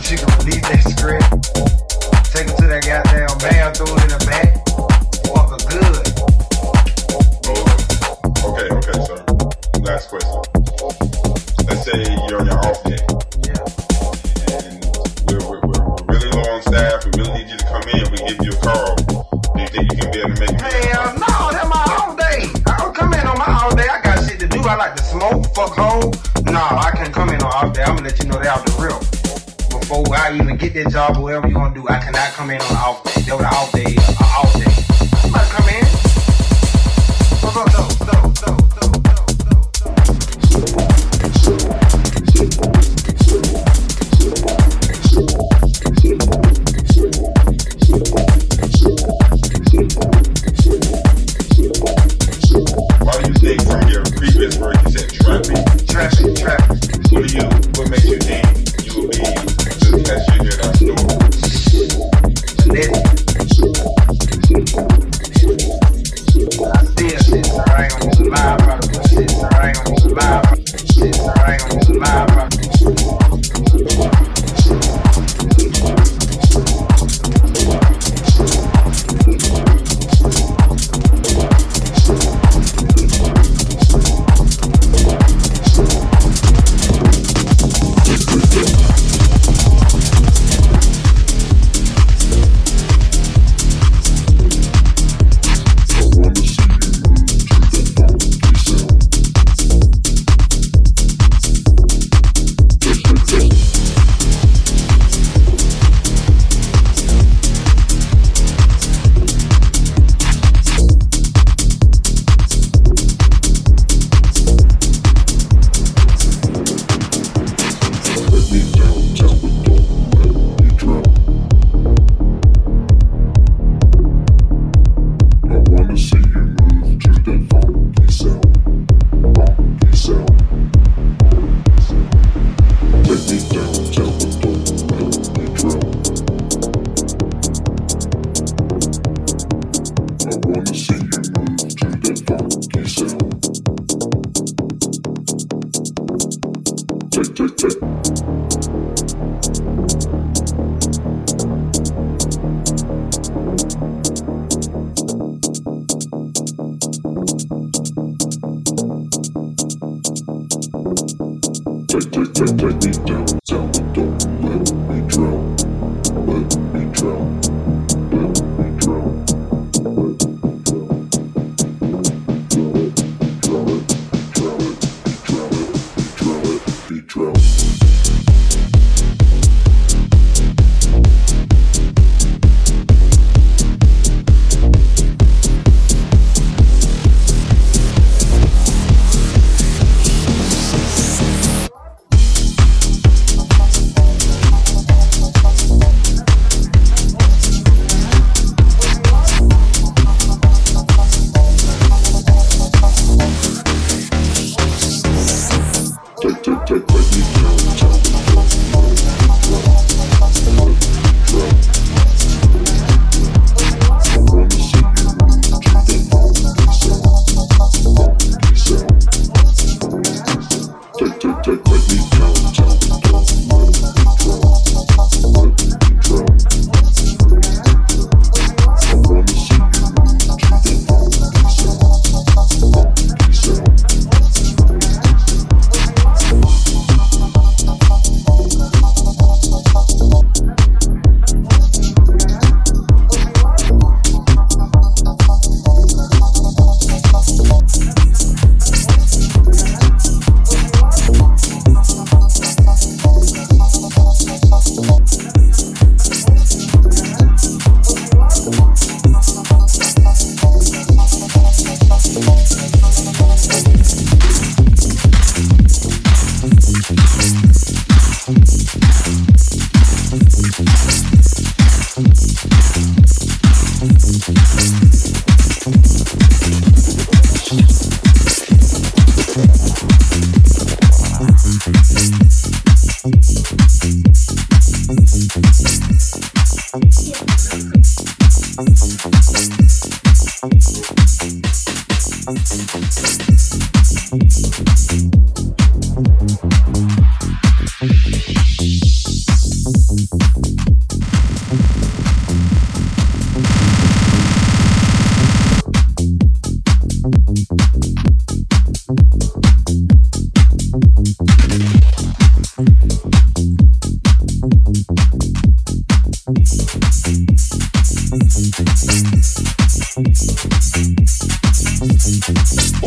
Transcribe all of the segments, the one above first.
Music come on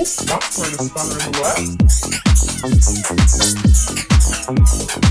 Stop trying to spanner in.